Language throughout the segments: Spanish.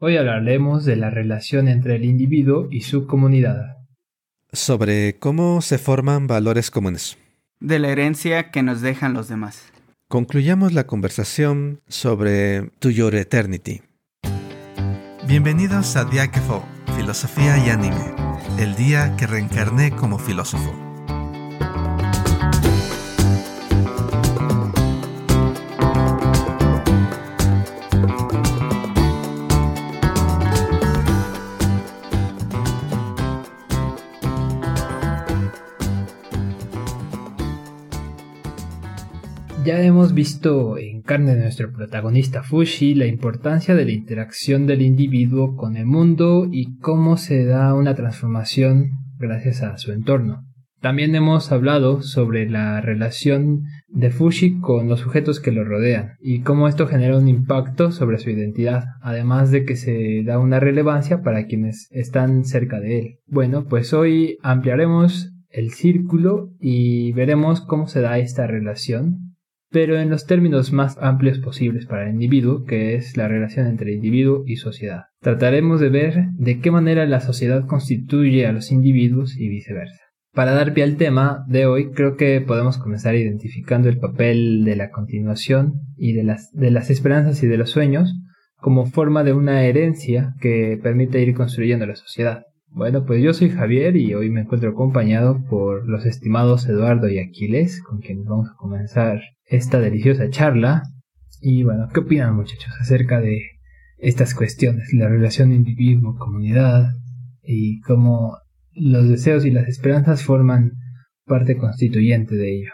Hoy hablaremos de la relación entre el individuo y su comunidad. Sobre cómo se forman valores comunes. De la herencia que nos dejan los demás. Concluyamos la conversación sobre To Your Eternity. Bienvenidos a Diakefo, Filosofía y Anime, el día que reencarné como filósofo. Visto en carne de nuestro protagonista Fushi la importancia de la interacción del individuo con el mundo y cómo se da una transformación gracias a su entorno. También hemos hablado sobre la relación de Fushi con los sujetos que lo rodean y cómo esto genera un impacto sobre su identidad, además de que se da una relevancia para quienes están cerca de él. Bueno, pues hoy ampliaremos el círculo y veremos cómo se da esta relación pero en los términos más amplios posibles para el individuo, que es la relación entre individuo y sociedad. Trataremos de ver de qué manera la sociedad constituye a los individuos y viceversa. Para dar pie al tema de hoy, creo que podemos comenzar identificando el papel de la continuación y de las, de las esperanzas y de los sueños como forma de una herencia que permite ir construyendo la sociedad. Bueno, pues yo soy Javier y hoy me encuentro acompañado por los estimados Eduardo y Aquiles, con quienes vamos a comenzar esta deliciosa charla. Y bueno, ¿qué opinan muchachos acerca de estas cuestiones, la relación individuo-comunidad y cómo los deseos y las esperanzas forman parte constituyente de ello?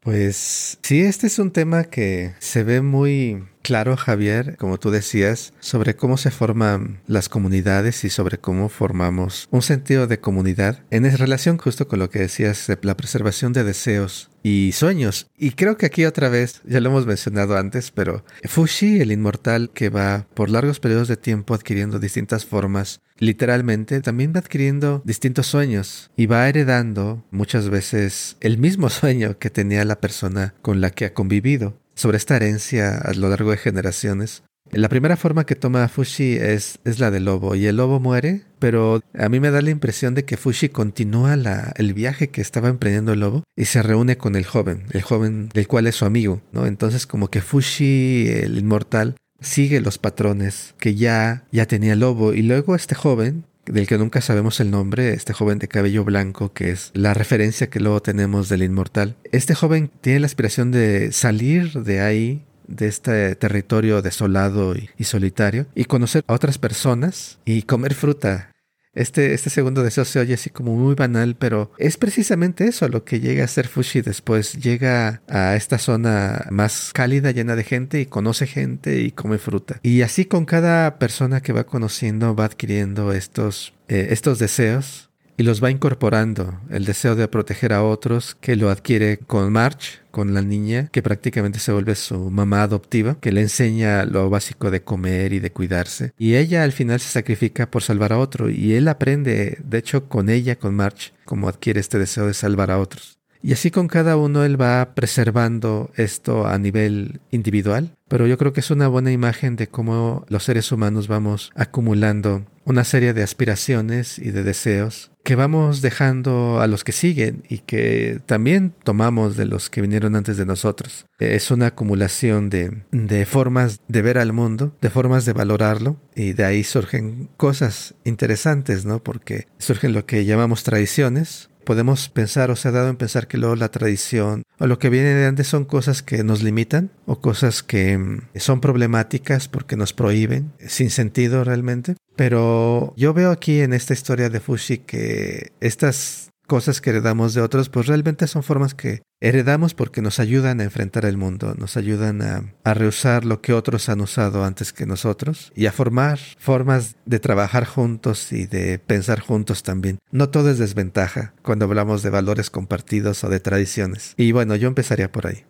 Pues sí, este es un tema que se ve muy claro, Javier, como tú decías, sobre cómo se forman las comunidades y sobre cómo formamos un sentido de comunidad en relación justo con lo que decías de la preservación de deseos y sueños. Y creo que aquí otra vez, ya lo hemos mencionado antes, pero Fushi, el inmortal que va por largos periodos de tiempo adquiriendo distintas formas, literalmente también va adquiriendo distintos sueños y va heredando muchas veces el mismo sueño que tenía la persona con la que ha convivido sobre esta herencia a lo largo de generaciones. La primera forma que toma Fushi es, es la del lobo y el lobo muere, pero a mí me da la impresión de que Fushi continúa la, el viaje que estaba emprendiendo el lobo y se reúne con el joven, el joven del cual es su amigo, ¿no? Entonces como que Fushi, el inmortal, sigue los patrones que ya, ya tenía el lobo y luego este joven del que nunca sabemos el nombre, este joven de cabello blanco, que es la referencia que luego tenemos del inmortal. Este joven tiene la aspiración de salir de ahí de este territorio desolado y, solitario y conocer a otras personas y comer fruta este, este segundo deseo se oye así como muy banal, pero es precisamente eso lo que llega a ser Fushi después. Llega a esta zona más cálida, llena de gente y conoce gente y come fruta. Y así con cada persona que va conociendo va adquiriendo estos, eh, estos deseos y los va incorporando. El deseo de proteger a otros que lo adquiere con March, con la niña, que prácticamente se vuelve su mamá adoptiva, que le enseña lo básico de comer y de cuidarse. Y ella al final se sacrifica por salvar a otro y él aprende, de hecho, con ella, con March, cómo adquiere este deseo de salvar a otros. Y así con cada uno él va preservando esto a nivel individual, pero yo creo que es una buena imagen de cómo los seres humanos vamos acumulando una serie de aspiraciones y de deseos que vamos dejando a los que siguen y que también tomamos de los que vinieron antes de nosotros. Es una acumulación de, de formas de ver al mundo, de formas de valorarlo y de ahí surgen cosas interesantes, ¿no? Porque surgen lo que llamamos tradiciones, podemos pensar o se ha dado en pensar que luego la tradición o lo que viene de antes son cosas que nos limitan o cosas que mm, son problemáticas porque nos prohíben, sin sentido realmente. Pero yo veo aquí en esta historia de Fushi que estas cosas que heredamos de otros, pues realmente son formas que heredamos porque nos ayudan a enfrentar el mundo, nos ayudan a, a, reusar lo que otros han usado antes que nosotros y a formar formas de trabajar juntos y de pensar juntos también. No todo es desventaja cuando hablamos de valores compartidos o de tradiciones. Y bueno, yo empezaría por ahí.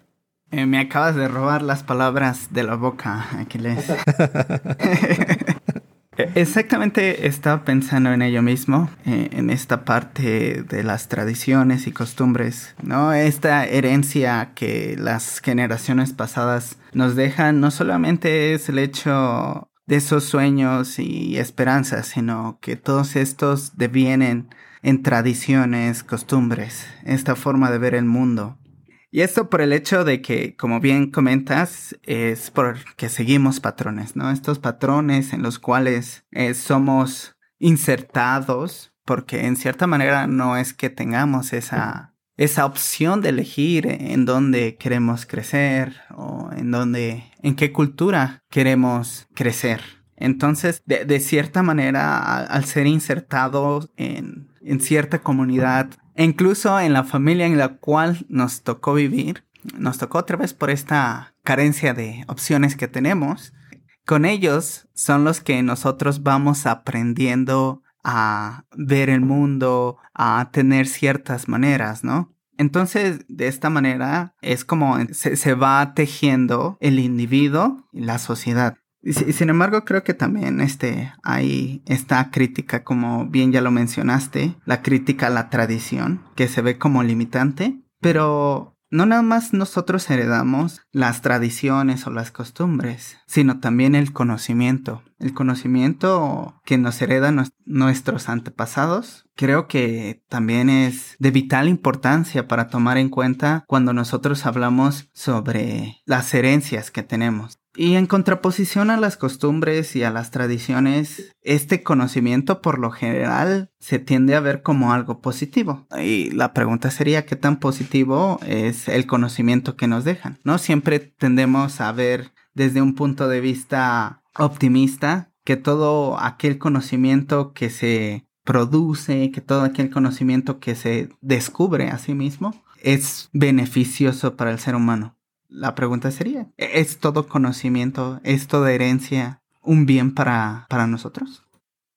Eh, me acabas de robar las palabras de la boca, Aquiles. Eh, exactamente estaba pensando en ello mismo, eh, en esta parte de las tradiciones y costumbres, ¿no? Esta herencia que las generaciones pasadas nos dejan no solamente es el hecho de esos sueños y esperanzas, sino que todos estos devienen en tradiciones, costumbres, esta forma de ver el mundo. Y esto por el hecho de que, como bien comentas, es porque seguimos patrones, ¿no? Estos patrones en los cuales eh, somos insertados, porque en cierta manera no es que tengamos esa, esa opción de elegir en dónde queremos crecer o en dónde, en qué cultura queremos crecer. Entonces, de, cierta manera, al, ser insertados en, en cierta comunidad e incluso en la familia en la cual nos tocó vivir, nos tocó otra vez por esta carencia de opciones que tenemos. Con ellos son los que nosotros vamos aprendiendo a ver el mundo, a tener ciertas maneras, ¿no? Entonces, de esta manera es como se, se va tejiendo el individuo y la sociedad. Y, sin embargo, creo que también este, hay esta crítica, como bien ya lo mencionaste, la crítica a la tradición, que se ve como limitante, pero no nada más nosotros heredamos las tradiciones o las costumbres, sino también el conocimiento. El conocimiento que nos heredan nuestros antepasados, creo que también es de vital importancia para tomar en cuenta cuando nosotros hablamos sobre las herencias que tenemos. Y en contraposición a las costumbres y a las tradiciones, este conocimiento por lo general se tiende a ver como algo positivo. Y la pregunta sería qué tan positivo es el conocimiento que nos dejan. No siempre tendemos a ver desde un punto de vista optimista que todo aquel conocimiento que se produce, que todo aquel conocimiento que se descubre a sí mismo es beneficioso para el ser humano la pregunta sería, ¿es todo conocimiento, es toda herencia un bien para, para nosotros?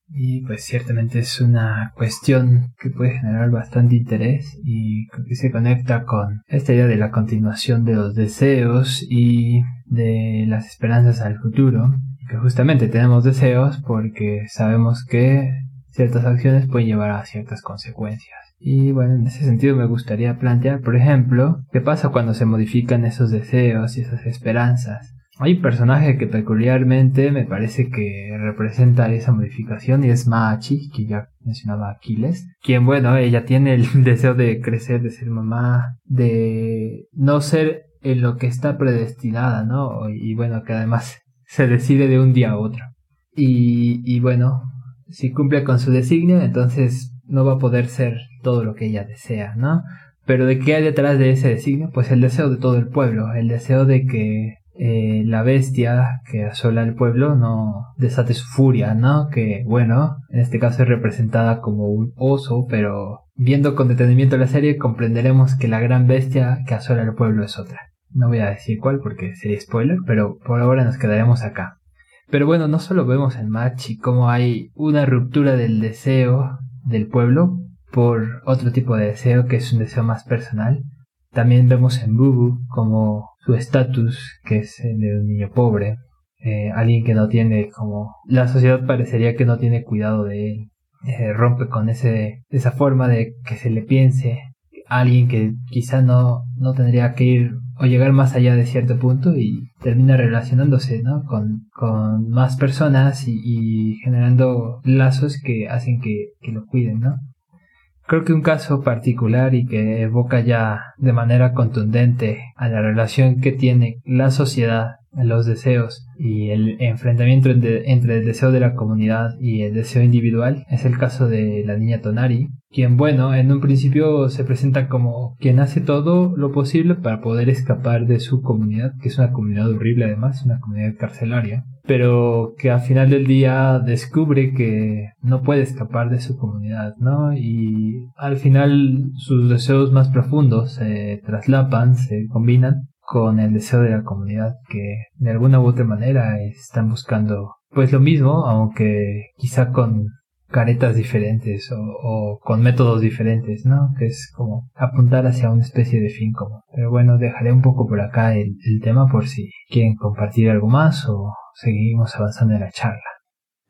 Y pues ciertamente es una cuestión que puede generar bastante interés y que se conecta con esta idea de la continuación de los deseos y de las esperanzas al futuro. Que justamente tenemos deseos porque sabemos que ciertas acciones pueden llevar a ciertas consecuencias. Y bueno, en ese sentido me gustaría plantear, por ejemplo, qué pasa cuando se modifican esos deseos y esas esperanzas. Hay un personaje que peculiarmente me parece que representa esa modificación y es Machi, que ya mencionaba Aquiles, quien bueno, ella tiene el deseo de crecer, de ser mamá, de no ser en lo que está predestinada, ¿no? Y bueno, que además se decide de un día a otro. Y, y bueno, si cumple con su designio, entonces no va a poder ser todo lo que ella desea, ¿no? Pero ¿de qué hay detrás de ese designio? Pues el deseo de todo el pueblo, el deseo de que eh, la bestia que asola el pueblo no desate su furia, ¿no? Que, bueno, en este caso es representada como un oso, pero viendo con detenimiento la serie comprenderemos que la gran bestia que asola el pueblo es otra. No voy a decir cuál porque sería spoiler, pero por ahora nos quedaremos acá. Pero bueno, no solo vemos en Machi cómo hay una ruptura del deseo del pueblo por otro tipo de deseo que es un deseo más personal. También vemos en Bubu como su estatus, que es el de un niño pobre, eh, alguien que no tiene como la sociedad parecería que no tiene cuidado de él, eh, rompe con ese esa forma de que se le piense alguien que quizá no no tendría que ir o llegar más allá de cierto punto y termina relacionándose ¿no? con, con más personas y, generando lazos que hacen que, que lo cuiden, ¿no? Creo que un caso particular y que evoca ya de manera contundente a la relación que tiene la sociedad, los deseos y el enfrentamiento entre, entre el deseo de la comunidad y el deseo individual es el caso de la niña Tonari, quien, bueno, en un principio se presenta como quien hace todo lo posible para poder escapar de su comunidad, que es una comunidad horrible además, una comunidad carcelaria, pero que al final del día descubre que no puede escapar de su comunidad, ¿no? Y al final sus deseos más profundos se traslapan, se combinan con el deseo de la comunidad que de alguna u otra manera están buscando pues lo mismo, aunque quizá con caretas diferentes o, con métodos diferentes, ¿no? Que es como apuntar hacia una especie de fin común. Pero bueno, dejaré un poco por acá el, tema por si quieren compartir algo más o seguimos avanzando en la charla.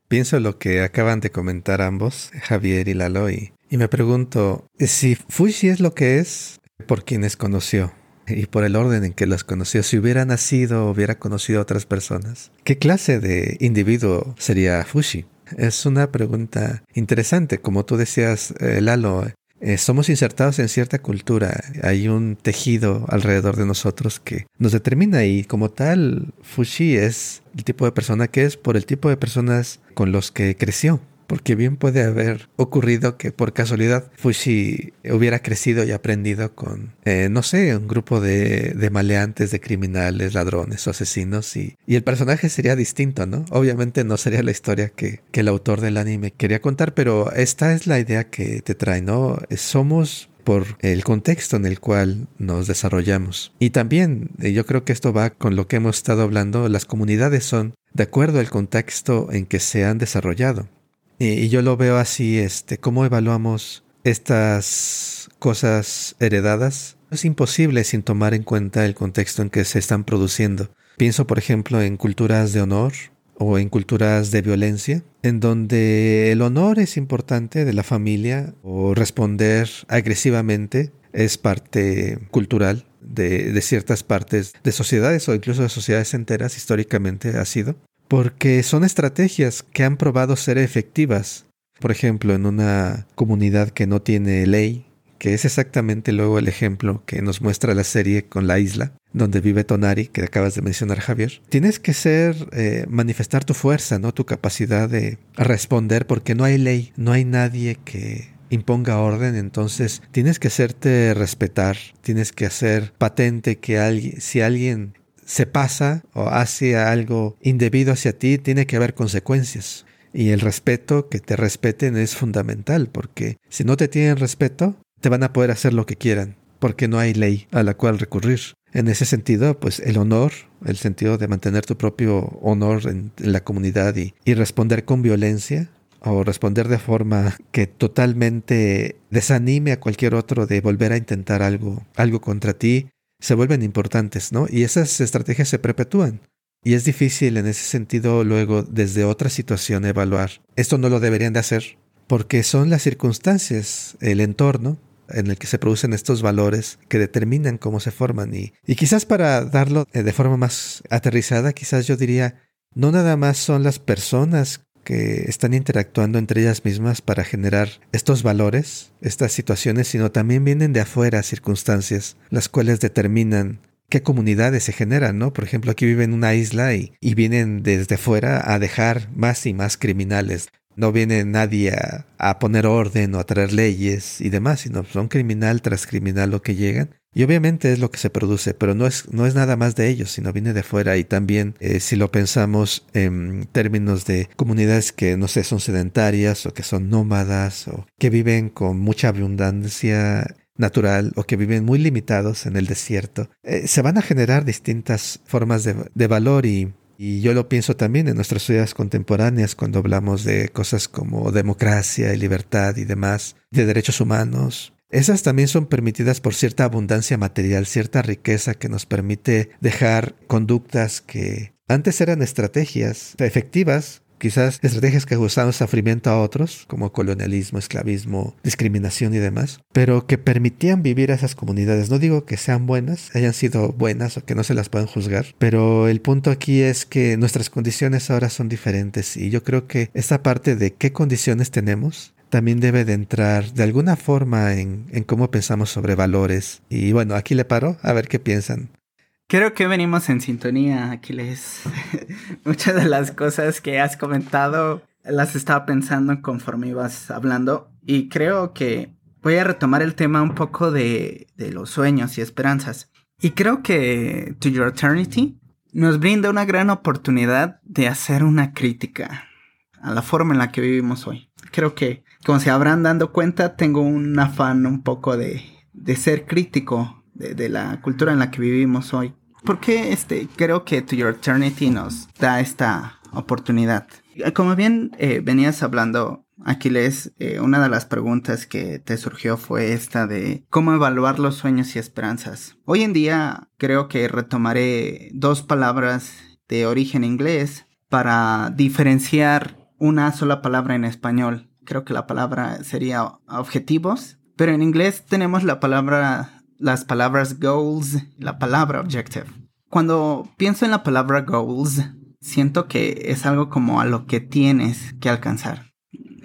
Pienso lo que acaban de comentar ambos, Javier y Lalo, y, me pregunto si Fushi es lo que es por quienes conoció. y por el orden en que los conoció, si hubiera nacido o hubiera conocido a otras personas, ¿qué clase de individuo sería Fushi? Es una pregunta interesante. Como tú decías, eh, Lalo, eh, somos insertados en cierta cultura. Hay un tejido alrededor de nosotros que nos determina y como tal, Fushi es el tipo de persona que es por el tipo de personas con los que creció porque bien puede haber ocurrido que por casualidad Fushi hubiera crecido y aprendido con, eh, no sé, un grupo de, de, maleantes, de criminales, ladrones o asesinos y, y, el personaje sería distinto, ¿no? Obviamente no sería la historia que, que el autor del anime quería contar, pero esta es la idea que te trae, ¿no? Somos por el contexto en el cual nos desarrollamos. Y también eh, yo creo que esto va con lo que hemos estado hablando, las comunidades son de acuerdo al contexto en que se han desarrollado. Y, yo lo veo así, este, ¿cómo evaluamos estas cosas heredadas? Es imposible sin tomar en cuenta el contexto en que se están produciendo. Pienso, por ejemplo, en culturas de honor o en culturas de violencia, en donde el honor es importante de la familia o responder agresivamente es parte cultural de, de, ciertas partes de sociedades o incluso de sociedades enteras históricamente ha sido porque son estrategias que han probado ser efectivas. Por ejemplo, en una comunidad que no tiene ley, que es exactamente luego el ejemplo que nos muestra la serie con la isla, donde vive Tonari, que acabas de mencionar Javier, tienes que ser, eh, manifestar tu fuerza, ¿no? Tu capacidad de responder, porque no hay ley, no hay nadie que imponga orden, entonces tienes que hacerte respetar, tienes que hacer patente que alguien, si alguien se pasa o hace algo indebido hacia ti, tiene que haber consecuencias. Y el respeto, que te respeten, es fundamental, porque si no te tienen respeto, te van a poder hacer lo que quieran, porque no hay ley a la cual recurrir. En ese sentido, pues el honor, el sentido de mantener tu propio honor en, la comunidad y, y responder con violencia, o responder de forma que totalmente desanime a cualquier otro de volver a intentar algo, algo contra ti, se vuelven importantes, ¿no? Y esas estrategias se perpetúan. Y es difícil en ese sentido luego desde otra situación evaluar. Esto no lo deberían de hacer porque son las circunstancias, el entorno en el que se producen estos valores que determinan cómo se forman. Y, y quizás para darlo eh, de forma más aterrizada, quizás yo diría, no nada más son las personas que están interactuando entre ellas mismas para generar estos valores, estas situaciones, sino también vienen de afuera circunstancias, las cuales determinan qué comunidades se generan, ¿no? Por ejemplo, aquí viven en una isla y, y vienen desde fuera a dejar más y más criminales. No viene nadie a, poner orden o a traer leyes y demás, sino son criminal tras criminal lo que llegan. Y obviamente es lo que se produce, pero no es, no es nada más de ellos, sino viene de fuera. Y también, eh, si lo pensamos en términos de comunidades que, no sé, son sedentarias o que son nómadas o que viven con mucha abundancia natural o que viven muy limitados en el desierto, eh, se van a generar distintas formas de, de valor y y yo lo pienso también en nuestras sociedades contemporáneas cuando hablamos de cosas como democracia y libertad y demás, de derechos humanos. Esas también son permitidas por cierta abundancia material, cierta riqueza que nos permite dejar conductas que antes eran estrategias efectivas quizás estrategias que causaban sufrimiento a otros, como colonialismo, esclavismo, discriminación y demás, pero que permitían vivir a esas comunidades. No digo que sean buenas, hayan sido buenas o que no se las puedan juzgar, pero el punto aquí es que nuestras condiciones ahora son diferentes y yo creo que esta parte de qué condiciones tenemos también debe de entrar de alguna forma en, en cómo pensamos sobre valores. Y bueno, aquí le paro a ver qué piensan. Creo que venimos en sintonía, Aquiles. Muchas de las cosas que has comentado las estaba pensando conforme ibas hablando y creo que voy a retomar el tema un poco de, de los sueños y esperanzas. Y creo que To Your Eternity nos brinda una gran oportunidad de hacer una crítica a la forma en la que vivimos hoy. Creo que, como se habrán dado cuenta, tengo un afán un poco de, de ser crítico de, la cultura en la que vivimos hoy. Porque este, creo que To Your Eternity nos da esta oportunidad. Como bien eh, venías hablando, Aquiles, eh, una de las preguntas que te surgió fue esta de cómo evaluar los sueños y esperanzas. Hoy en día creo que retomaré dos palabras de origen inglés para diferenciar una sola palabra en español. Creo que la palabra sería objetivos, pero en inglés tenemos la palabra las palabras goals, la palabra objective. Cuando pienso en la palabra goals, siento que es algo como a lo que tienes que alcanzar.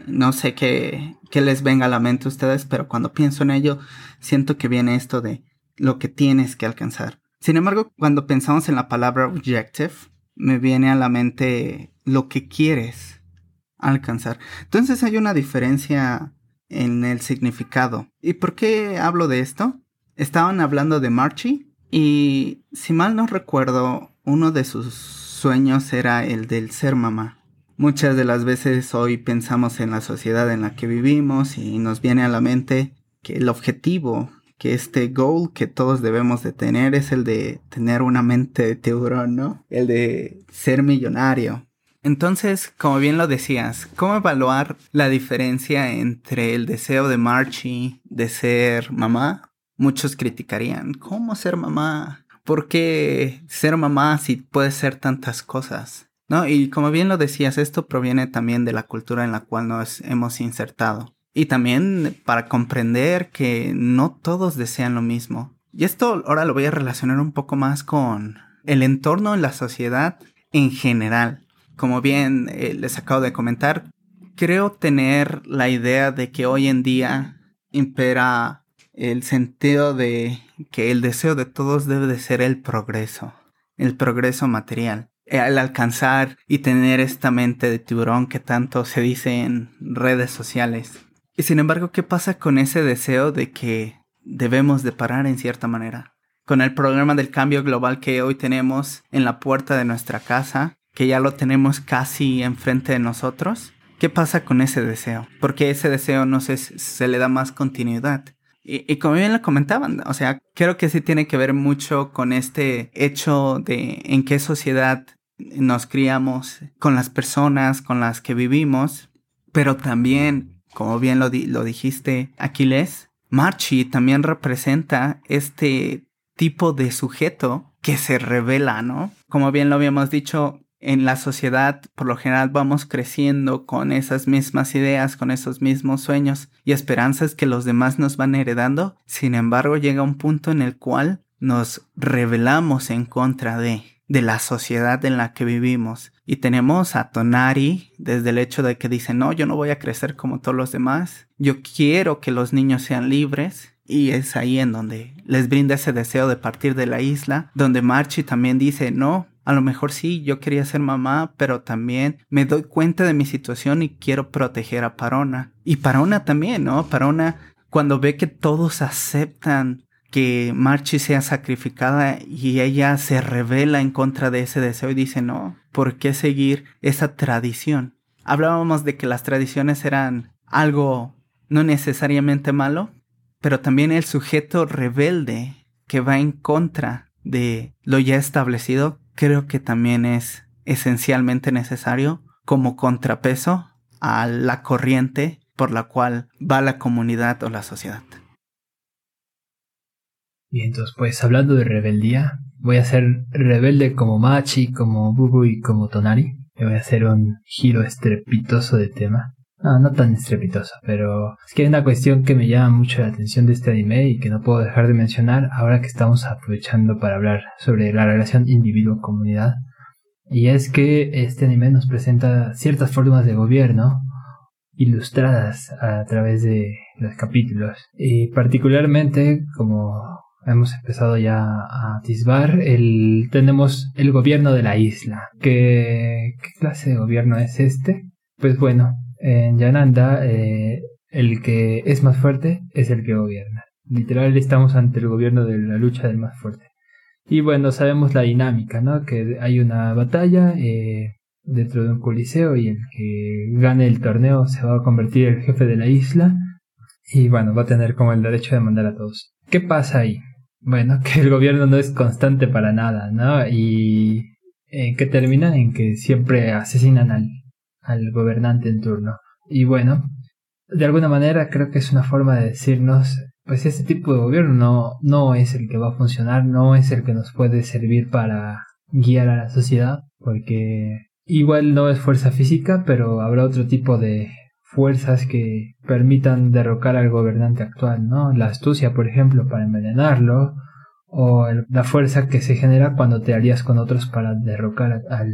No sé qué, qué les venga a la mente a ustedes, pero cuando pienso en ello, siento que viene esto de lo que tienes que alcanzar. Sin embargo, cuando pensamos en la palabra objective, me viene a la mente lo que quieres alcanzar. Entonces hay una diferencia en el significado. ¿Y por qué hablo de esto? Estaban hablando de Marchie y si mal no recuerdo, uno de sus sueños era el del ser mamá. Muchas de las veces hoy pensamos en la sociedad en la que vivimos y nos viene a la mente que el objetivo, que este goal que todos debemos de tener es el de tener una mente de tiburón, ¿no? El de ser millonario. Entonces, como bien lo decías, ¿cómo evaluar la diferencia entre el deseo de Marchie de ser mamá? Muchos criticarían, ¿cómo ser mamá? ¿Por qué ser mamá si puede ser tantas cosas? ¿No? Y como bien lo decías, esto proviene también de la cultura en la cual nos hemos insertado. Y también para comprender que no todos desean lo mismo. Y esto ahora lo voy a relacionar un poco más con el entorno en la sociedad en general. Como bien eh, les acabo de comentar, creo tener la idea de que hoy en día impera el sentido de que el deseo de todos debe de ser el progreso, el progreso material al alcanzar y tener esta mente de tiburón que tanto se dice en redes sociales. Y sin embargo, ¿qué pasa con ese deseo de que debemos de parar en cierta manera? Con el problema del cambio global que hoy tenemos en la puerta de nuestra casa, que ya lo tenemos casi enfrente de nosotros, ¿qué pasa con ese deseo? Porque ese deseo no se, se le da más continuidad. Y, como bien lo comentaban, o sea, creo que sí tiene que ver mucho con este hecho de en qué sociedad nos criamos, con las personas con las que vivimos, pero también, como bien lo, lo dijiste, Aquiles, Marchi también representa este tipo de sujeto que se revela, ¿no? Como bien lo habíamos dicho, en la sociedad por lo general vamos creciendo con esas mismas ideas, con esos mismos sueños y esperanzas que los demás nos van heredando. Sin embargo, llega un punto en el cual nos rebelamos en contra de de la sociedad en la que vivimos. Y tenemos a Tonari desde el hecho de que dice, no, yo no voy a crecer como todos los demás, yo quiero que los niños sean libres. Y es ahí en donde les brinda ese deseo de partir de la isla, donde Marchi también dice, no, a lo mejor sí, yo quería ser mamá, pero también me doy cuenta de mi situación y quiero proteger a Parona. Y Parona también, ¿no? Parona, cuando ve que todos aceptan que Marchi sea sacrificada y ella se revela en contra de ese deseo y dice, no, ¿por qué seguir esa tradición? Hablábamos de que las tradiciones eran algo no necesariamente malo, pero también el sujeto rebelde que va en contra de lo ya establecido, creo que también es esencialmente necesario como contrapeso a la corriente por la cual va la comunidad o la sociedad. Y entonces, pues hablando de rebeldía, voy a ser rebelde como Machi, como Bubu y como Tonari. Y voy a hacer un giro estrepitoso de tema. No, tan estrepitoso, pero es que hay una cuestión que me llama mucho la atención de este anime y que no puedo dejar de mencionar ahora que estamos aprovechando para hablar sobre la relación individuo-comunidad. Y es que este anime nos presenta ciertas formas de gobierno ilustradas a través de los capítulos. Y particularmente, como hemos empezado ya a atisbar, el, tenemos el gobierno de la isla. ¿Qué, ¿Qué clase de gobierno es este? Pues bueno, en Yananda eh, el que es más fuerte es el que gobierna. Literal estamos ante el gobierno de la lucha del más fuerte. Y bueno, sabemos la dinámica, ¿no? Que hay una batalla eh, dentro de un coliseo y el que gane el torneo se va a convertir en el jefe de la isla y bueno, va a tener como el derecho de mandar a todos. ¿Qué pasa ahí? Bueno, que el gobierno no es constante para nada, ¿no? Y eh, que termina en que siempre asesinan al, al gobernante en turno. Y bueno, de alguna manera creo que es una forma de decirnos, pues este tipo de gobierno no, no es el que va a funcionar, no es el que nos puede servir para guiar a la sociedad, porque igual no es fuerza física, pero habrá otro tipo de fuerzas que permitan derrocar al gobernante actual, ¿no? La astucia, por ejemplo, para envenenarlo, o la fuerza que se genera cuando te alías con otros para derrocar al,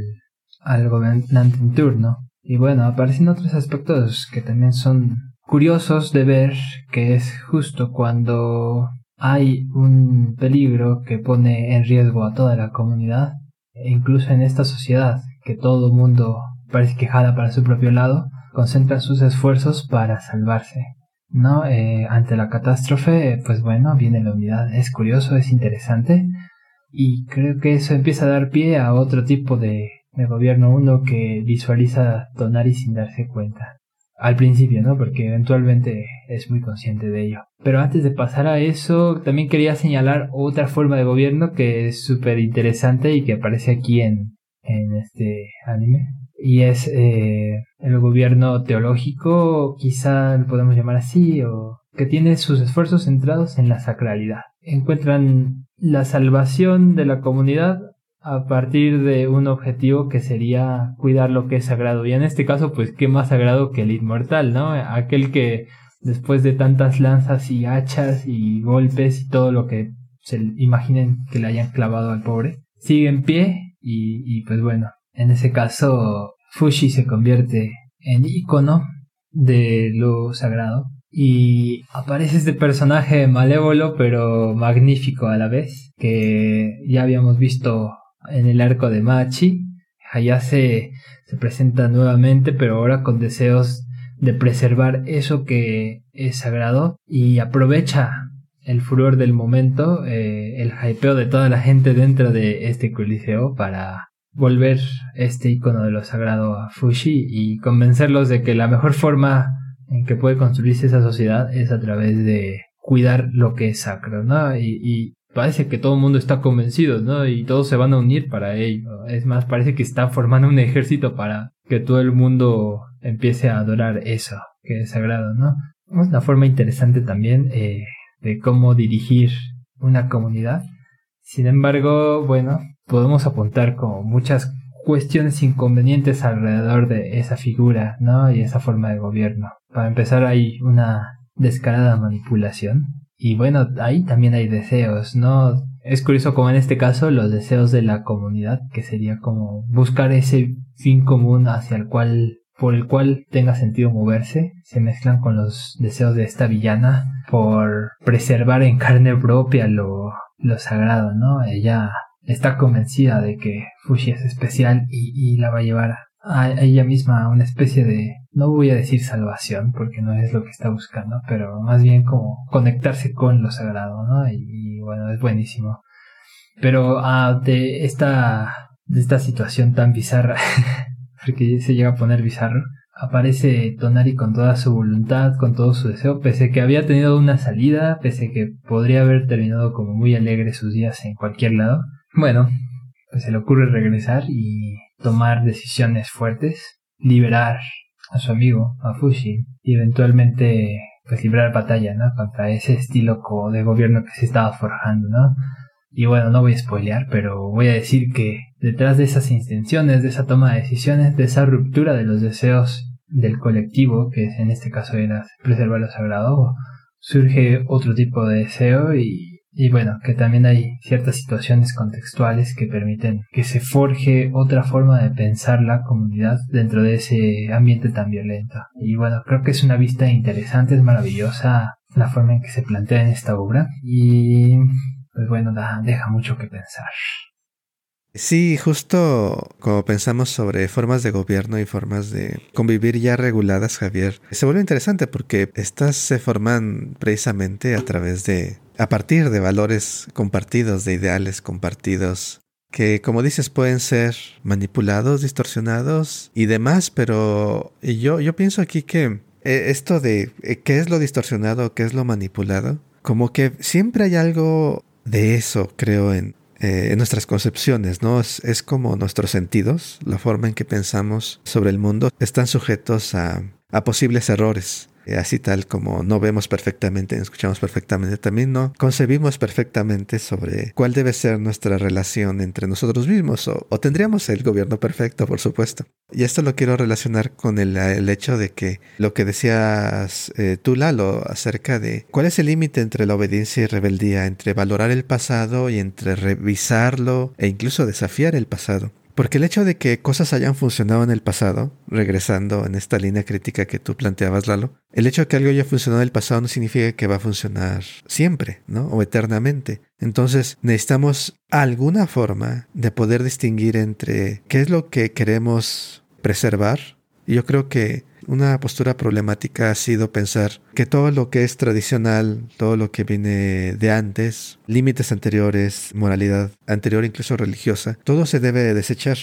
al gobernante en turno. Y bueno, aparecen otros aspectos que también son curiosos de ver, que es justo cuando hay un peligro que pone en riesgo a toda la comunidad, e incluso en esta sociedad, que todo mundo parece que jala para su propio lado, concentra sus esfuerzos para salvarse. ¿No? Eh, ante la catástrofe, pues bueno, viene la unidad. Es curioso, es interesante. Y creo que eso empieza a dar pie a otro tipo de, de gobierno, uno que visualiza Tonari sin darse cuenta. Al principio, ¿no? Porque eventualmente es muy consciente de ello. Pero antes de pasar a eso, también quería señalar otra forma de gobierno que es súper interesante y que aparece aquí en, en este anime. Y es eh, el gobierno teológico, quizá lo podemos llamar así, o que tiene sus esfuerzos centrados en la sacralidad. Encuentran la salvación de la comunidad a partir de un objetivo que sería cuidar lo que es sagrado. Y en este caso, pues, ¿qué más sagrado que el inmortal, no? Aquel que después de tantas lanzas y hachas y golpes y todo lo que se imaginen que le hayan clavado al pobre, sigue en pie y, y pues bueno, en ese caso Fushi se convierte en icono de lo sagrado y aparece este personaje malévolo pero magnífico a la vez que ya habíamos visto en el arco de Machi. Hayase se presenta nuevamente, pero ahora con deseos de preservar eso que es sagrado y aprovecha el furor del momento, eh, el hypeo de toda la gente dentro de este coliseo para volver este icono de lo sagrado a Fushi y convencerlos de que la mejor forma en que puede construirse esa sociedad es a través de cuidar lo que es sacro, ¿no? y parece que todo el mundo está convencido, ¿no? Y todos se van a unir para ello. Es más, parece que están formando un ejército para que todo el mundo empiece a adorar eso, que es sagrado, ¿no? Es una forma interesante también eh, de cómo dirigir una comunidad. Sin embargo, bueno, podemos apuntar como muchas cuestiones inconvenientes alrededor de esa figura, ¿no? Y esa forma de gobierno. Para empezar, hay una descarada manipulación y bueno, ahí también hay deseos, ¿no? Es curioso como en este caso los deseos de la comunidad, que sería como buscar ese fin común hacia el cual, por el cual tenga sentido moverse, se mezclan con los deseos de esta villana por preservar en carne propia lo, lo sagrado, ¿no? Ella está convencida de que Fushi es especial y, y la va a llevar a ella misma una especie de no voy a decir salvación porque no es lo que está buscando, pero más bien como conectarse con lo sagrado, ¿no? Y, bueno, es buenísimo. Pero ah, de esta de esta situación tan bizarra, porque se llega a poner bizarro, aparece Tonari con toda su voluntad, con todo su deseo, pese que había tenido una salida, pese que podría haber terminado como muy alegre sus días en cualquier lado. Bueno, pues se le ocurre regresar y tomar decisiones fuertes, liberar a su amigo, a Fushi, y eventualmente pues librar batalla, ¿no? Contra ese estilo de gobierno que se estaba forjando, ¿no? Y bueno, no voy a spoilear, pero voy a decir que detrás de esas intenciones, de esa toma de decisiones, de esa ruptura de los deseos del colectivo, que en este caso era preservar lo sagrado, surge otro tipo de deseo y y bueno, que también hay ciertas situaciones contextuales que permiten que se forje otra forma de pensar la comunidad dentro de ese ambiente tan violento. Y bueno, creo que es una vista interesante, es maravillosa la forma en que se plantea en esta obra. Y pues bueno, deja mucho que pensar. Sí, justo como pensamos sobre formas de gobierno y formas de convivir ya reguladas, Javier, se vuelve interesante porque estas se forman precisamente a través de, a partir de valores compartidos, de ideales compartidos, que como dices pueden ser manipulados, distorsionados y demás, pero yo, yo pienso aquí que eh, esto de eh, qué es lo distorsionado, qué es lo manipulado, como que siempre hay algo de eso, creo, en, eh, nuestras concepciones, ¿no? Es, como nuestros sentidos, la forma en que pensamos sobre el mundo, están sujetos a posibles errores. Eh, así tal como no vemos perfectamente, escuchamos perfectamente, también no concebimos perfectamente sobre cuál debe ser nuestra relación entre nosotros mismos o, tendríamos el gobierno perfecto, por supuesto. Y esto lo quiero relacionar con el, hecho de que lo que decías eh, tú, Lalo, acerca de cuál es el límite entre la obediencia y rebeldía, entre valorar el pasado y entre revisarlo e incluso desafiar el pasado. Porque el hecho de que cosas hayan funcionado en el pasado, regresando en esta línea crítica que tú planteabas, Lalo, el hecho de que algo haya funcionado en el pasado no significa que va a funcionar siempre, ¿no? O eternamente. Entonces necesitamos alguna forma de poder distinguir entre qué es lo que queremos preservar. Y yo creo que una postura problemática ha sido pensar que todo lo que es tradicional, todo lo que viene de antes, límites anteriores, moralidad anterior incluso religiosa, todo se debe desechar.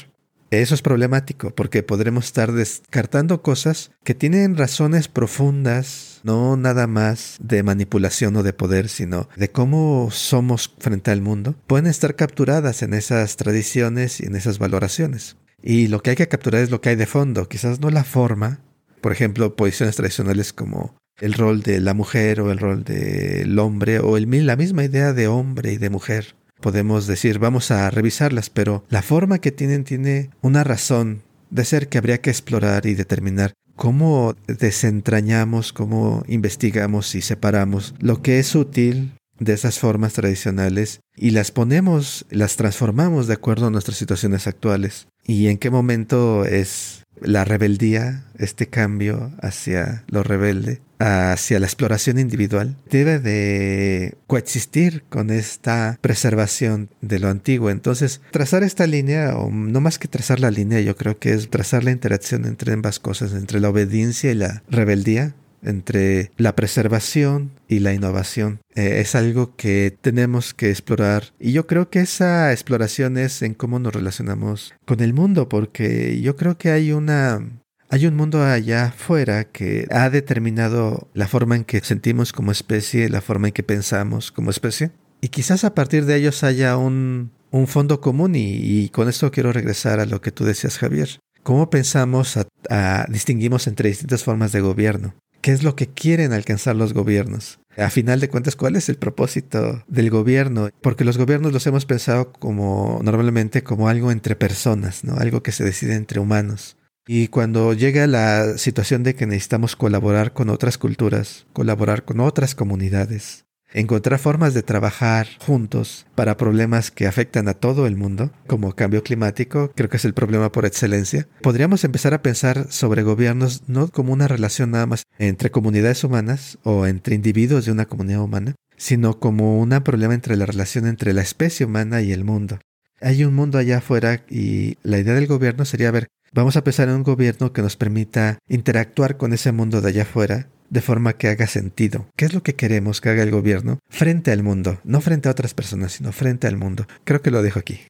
Eso es problemático porque podremos estar descartando cosas que tienen razones profundas, no nada más de manipulación o de poder, sino de cómo somos frente al mundo. Pueden estar capturadas en esas tradiciones y en esas valoraciones. Y lo que hay que capturar es lo que hay de fondo, quizás no la forma, por ejemplo, posiciones tradicionales como el rol de la mujer o el rol del hombre o el, la misma idea de hombre y de mujer. Podemos decir, vamos a revisarlas, pero la forma que tienen tiene una razón de ser que habría que explorar y determinar cómo desentrañamos, cómo investigamos y separamos lo que es útil de esas formas tradicionales y las ponemos, las transformamos de acuerdo a nuestras situaciones actuales. Y en qué momento es la rebeldía, este cambio hacia lo rebelde, hacia la exploración individual, debe de coexistir con esta preservación de lo antiguo. Entonces, trazar esta línea, o no más que trazar la línea, yo creo que es trazar la interacción entre ambas cosas, entre la obediencia y la rebeldía, entre la preservación y la innovación. Eh, es algo que tenemos que explorar y yo creo que esa exploración es en cómo nos relacionamos con el mundo, porque yo creo que hay una... Hay un mundo allá afuera que ha determinado la forma en que sentimos como especie, la forma en que pensamos como especie. Y quizás a partir de ellos haya un, un fondo común y, con esto quiero regresar a lo que tú decías, Javier. ¿Cómo pensamos, a, distinguimos entre distintas formas de gobierno? Qué es lo que quieren alcanzar los gobiernos. A final de cuentas, ¿cuál es el propósito del gobierno? Porque los gobiernos los hemos pensado como normalmente como algo entre personas, ¿no? Algo que se decide entre humanos. Y cuando llega la situación de que necesitamos colaborar con otras culturas, colaborar con otras comunidades, encontrar formas de trabajar juntos para problemas que afectan a todo el mundo, como cambio climático, creo que es el problema por excelencia, podríamos empezar a pensar sobre gobiernos no como una relación nada más entre comunidades humanas o entre individuos de una comunidad humana, sino como un problema entre la relación entre la especie humana y el mundo. Hay un mundo allá afuera y la idea del gobierno sería ver, vamos a pensar en un gobierno que nos permita interactuar con ese mundo de allá afuera de forma que haga sentido. ¿Qué es lo que queremos que haga el gobierno frente al mundo? No frente a otras personas, sino frente al mundo. Creo que lo dejo aquí.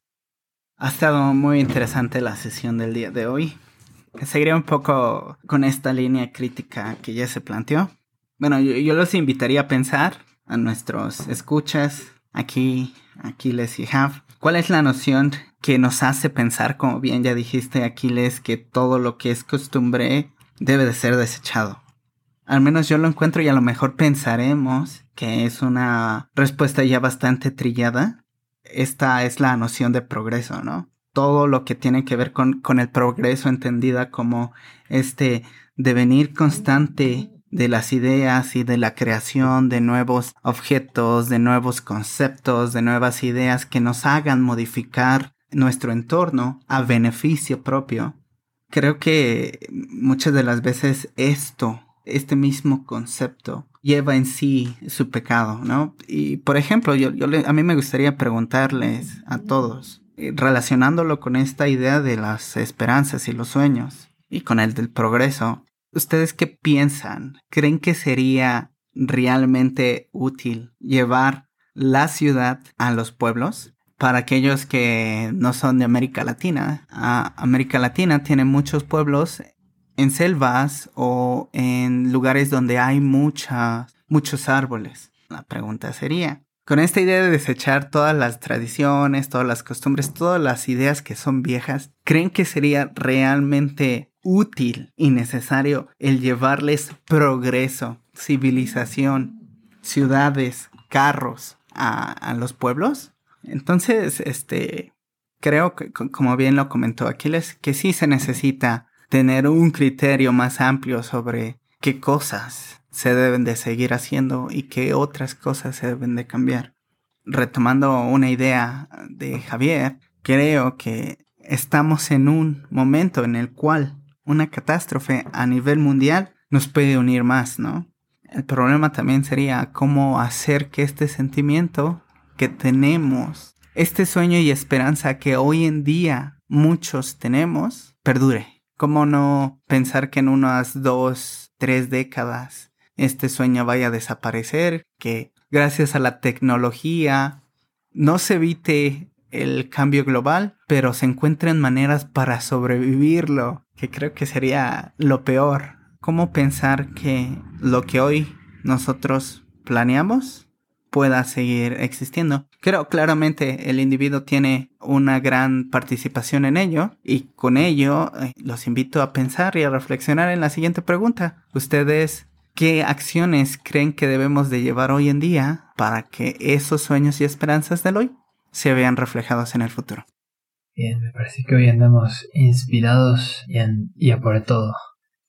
Ha estado muy interesante la sesión del día de hoy. Seguiré un poco con esta línea crítica que ya se planteó. Bueno, yo, los invitaría a pensar a nuestros escuchas aquí, Aquiles y Hav. ¿Cuál es la noción que nos hace pensar, como bien ya dijiste, Aquiles, que todo lo que es costumbre debe de ser desechado? Al menos yo lo encuentro y a lo mejor pensaremos que es una respuesta ya bastante trillada. Esta es la noción de progreso, ¿no? Todo lo que tiene que ver con, con el progreso entendida como este devenir constante de las ideas y de la creación de nuevos objetos, de nuevos conceptos, de nuevas ideas que nos hagan modificar nuestro entorno a beneficio propio. Creo que muchas de las veces esto este mismo concepto lleva en sí su pecado, ¿no? Y por ejemplo, yo, a mí me gustaría preguntarles a todos, eh, relacionándolo con esta idea de las esperanzas y los sueños y con el del progreso, ¿ustedes qué piensan? ¿Creen que sería realmente útil llevar la ciudad a los pueblos? Para aquellos que no son de América Latina, América Latina tiene muchos pueblos en selvas o en lugares donde hay muchas, muchos árboles. La pregunta sería, con esta idea de desechar todas las tradiciones, todas las costumbres, todas las ideas que son viejas, ¿creen que sería realmente útil y necesario el llevarles progreso, civilización, ciudades, carros a, los pueblos. Entonces, este, creo que, como bien lo comentó Aquiles, que sí se necesita tener un criterio más amplio sobre qué cosas se deben de seguir haciendo y qué otras cosas se deben de cambiar. Retomando una idea de Javier, creo que estamos en un momento en el cual una catástrofe a nivel mundial nos puede unir más, ¿no? El problema también sería cómo hacer que este sentimiento que tenemos, este sueño y esperanza que hoy en día muchos tenemos, perdure. ¿Cómo no pensar que en unas dos, tres décadas este sueño vaya a desaparecer? Que gracias a la tecnología no se evite el cambio global, pero se encuentren maneras para sobrevivirlo, que creo que sería lo peor. ¿Cómo pensar que lo que hoy nosotros planeamos pueda seguir existiendo? Creo claramente el individuo tiene una gran participación en ello y con ello eh, los invito a pensar y a reflexionar en la siguiente pregunta. ¿Ustedes qué acciones creen que debemos de llevar hoy en día para que esos sueños y esperanzas del hoy se vean reflejados en el futuro. Bien, me parece que hoy andamos inspirados y, a por todo.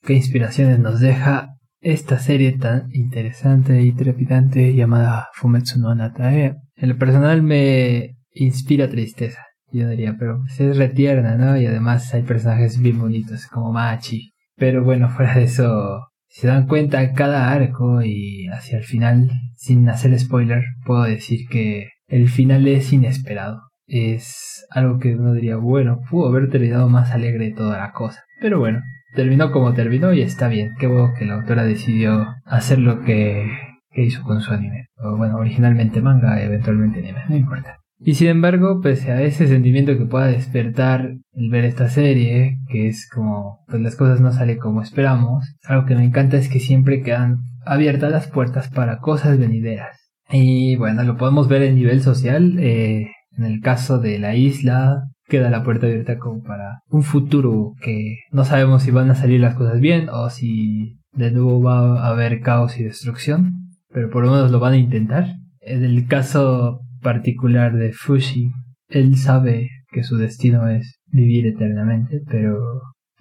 ¿Qué inspiraciones nos deja esta serie tan interesante y trepidante llamada Fumetsu no Natae? En lo personal me inspira tristeza, yo diría, pero es retierna, ¿no? Y además hay personajes bien bonitos como Machi. Pero bueno, fuera de eso, se dan cuenta cada arco y hacia el final, sin hacer spoiler, puedo decir que el final es inesperado. Es algo que uno diría, bueno, pudo haber terminado más alegre toda la cosa. Pero bueno, terminó como terminó y está bien. Qué bueno que la autora decidió hacer lo que, que hizo con su anime. O bueno, originalmente manga, eventualmente anime, no importa. Y sin embargo, pese a ese sentimiento que pueda despertar el ver esta serie, que es como, pues las cosas no salen como esperamos, algo que me encanta es que siempre quedan abiertas las puertas para cosas venideras. Y bueno, lo podemos ver en nivel social. Eh, en el caso de la isla, queda la puerta abierta como para un futuro que no sabemos si van a salir las cosas bien o si de nuevo va a haber caos y destrucción. Pero por lo menos lo van a intentar. En el caso particular de Fushi, él sabe que su destino es vivir eternamente, pero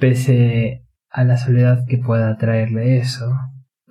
pese a la soledad que pueda traerle eso,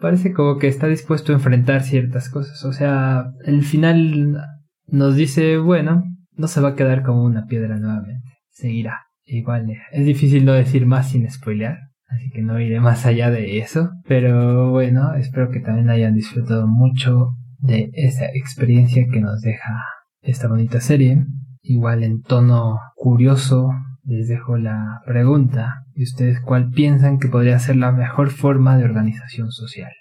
parece como que está dispuesto a enfrentar ciertas cosas. O sea, el final nos dice, bueno, no se va a quedar como una piedra nuevamente. Seguirá. Igual es difícil no decir más sin spoilear. Así que no iré más allá de eso. Pero bueno, espero que también hayan disfrutado mucho de esa experiencia que nos deja esta bonita serie. Igual en tono curioso, les dejo la pregunta. ¿Y ustedes cuál piensan que podría ser la mejor forma de organización social?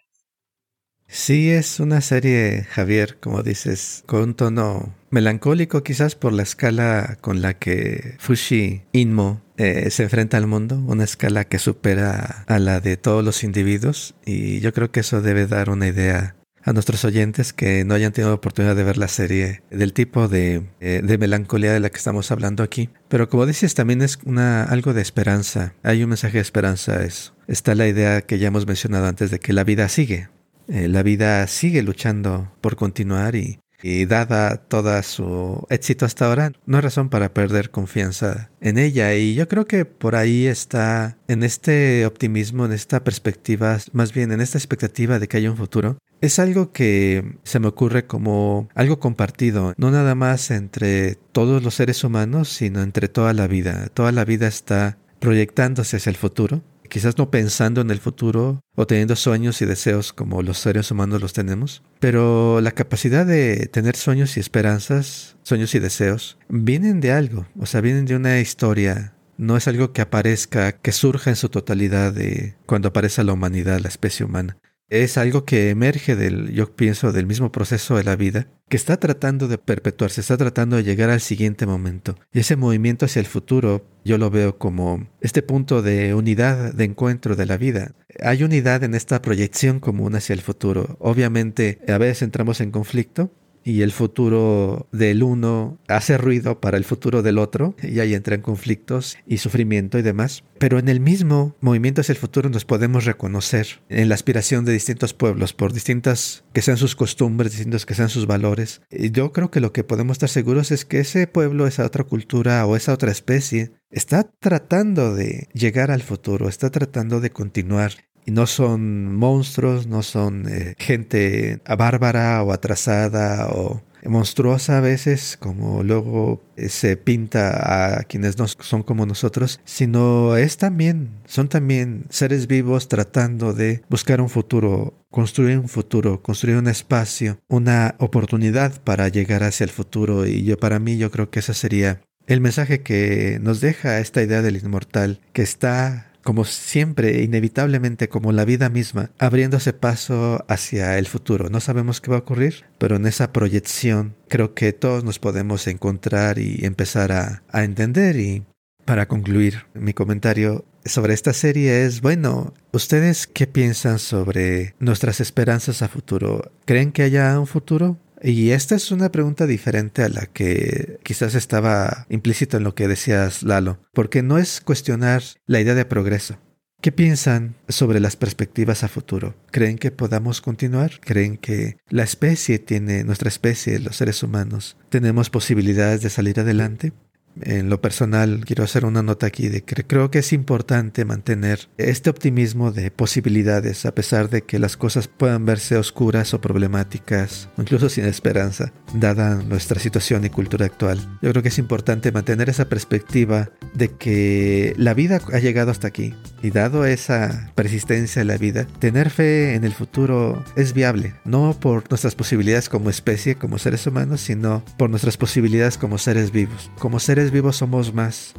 Sí, es una serie, Javier, como dices, con un tono melancólico quizás por la escala con la que Fushi Inmo eh, se enfrenta al mundo, una escala que supera a la de todos los individuos y yo creo que eso debe dar una idea a nuestros oyentes que no hayan tenido oportunidad de ver la serie del tipo de, eh, de, melancolía de la que estamos hablando aquí. Pero como dices, también es una, algo de esperanza. Hay un mensaje de esperanza. Es, está la idea que ya hemos mencionado antes de que la vida sigue. Eh, la vida sigue luchando por continuar y, y dada toda su éxito hasta ahora, no hay razón para perder confianza en ella. Y yo creo que por ahí está, en este optimismo, en esta perspectiva, más bien en esta expectativa de que haya un futuro, es algo que se me ocurre como algo compartido, no nada más entre todos los seres humanos, sino entre toda la vida. Toda la vida está proyectándose hacia el futuro, quizás no pensando en el futuro o teniendo sueños y deseos como los seres humanos los tenemos, pero la capacidad de tener sueños y esperanzas, sueños y deseos, vienen de algo, o sea, vienen de una historia. No es algo que aparezca, que surja en su totalidad de cuando aparece la humanidad, la especie humana es algo que emerge del, yo pienso, del mismo proceso de la vida, que está tratando de perpetuarse, está tratando de llegar al siguiente momento. Y ese movimiento hacia el futuro, yo lo veo como este punto de unidad, de encuentro de la vida. Hay unidad en esta proyección común hacia el futuro. Obviamente, a veces entramos en conflicto, y el futuro del uno hace ruido para el futuro del otro y ahí entran conflictos y sufrimiento y demás. Pero en el mismo movimiento hacia el futuro nos podemos reconocer en la aspiración de distintos pueblos por distintas que sean sus costumbres, distintos que sean sus valores. Y yo creo que lo que podemos estar seguros es que ese pueblo, esa otra cultura o esa otra especie está tratando de llegar al futuro, está tratando de continuar no son monstruos, no son eh, gente bárbara o atrasada o monstruosa a veces, como luego eh, se pinta a quienes no son como nosotros, sino es también, son también seres vivos tratando de buscar un futuro, construir un futuro, construir un espacio, una oportunidad para llegar hacia el futuro. Y yo, para mí, yo creo que ese sería el mensaje que nos deja esta idea del inmortal, que está como siempre, inevitablemente, como la vida misma, abriéndose paso hacia el futuro. No sabemos qué va a ocurrir, pero en esa proyección creo que todos nos podemos encontrar y empezar a, a entender. Y para concluir mi comentario sobre esta serie es, bueno, ¿ustedes qué piensan sobre nuestras esperanzas a futuro? ¿Creen que haya un futuro? Y esta es una pregunta diferente a la que quizás estaba implícito en lo que decías, Lalo, porque no es cuestionar la idea de progreso. ¿Qué piensan sobre las perspectivas a futuro? ¿Creen que podamos continuar? ¿Creen que la especie tiene, nuestra especie, los seres humanos, tenemos posibilidades de salir adelante? En lo personal, quiero hacer una nota aquí de que creo que es importante mantener este optimismo de posibilidades a pesar de que las cosas puedan verse oscuras o problemáticas, incluso sin esperanza, dada nuestra situación y cultura actual. Yo creo que es importante mantener esa perspectiva de que la vida ha llegado hasta aquí y dado esa persistencia de la vida, tener fe en el futuro es viable, no por nuestras posibilidades como especie, como seres humanos, sino por nuestras posibilidades como seres vivos, como seres vivos somos más.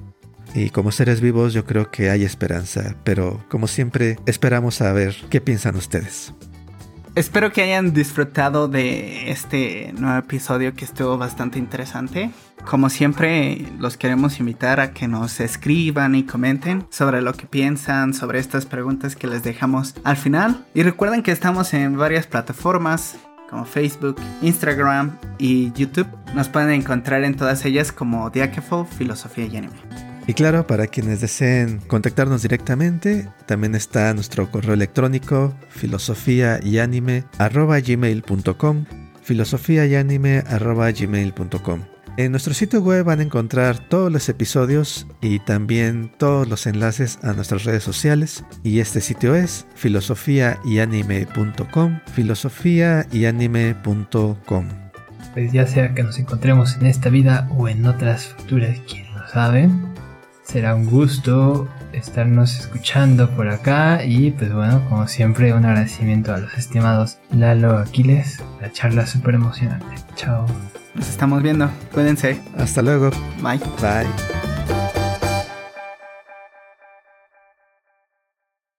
Y como seres vivos yo creo que hay esperanza, pero como siempre esperamos a ver qué piensan ustedes. Espero que hayan disfrutado de este nuevo episodio que estuvo bastante interesante. Como siempre, los queremos invitar a que nos escriban y comenten sobre lo que piensan, sobre estas preguntas que les dejamos al final. Y recuerden que estamos en varias plataformas como Facebook, Instagram y YouTube. Nos pueden encontrar en todas ellas como Diakefo, Filosofía y Anime. Y claro, para quienes deseen contactarnos directamente, también está nuestro correo electrónico filosofía y anime filosofía y anime gmail.com en nuestro sitio web van a encontrar todos los episodios y también todos los enlaces a nuestras redes sociales. Y este sitio es filosofiayanime.com, filosofiayanime.com. Pues ya sea que nos encontremos en esta vida o en otras futuras, quien lo sabe, será un gusto estarnos escuchando por acá y pues bueno, como siempre un agradecimiento a los estimados Lalo Aquiles, la charla súper emocionante. Chao. Nos estamos viendo. Cuídense. Hasta luego. Bye. Bye.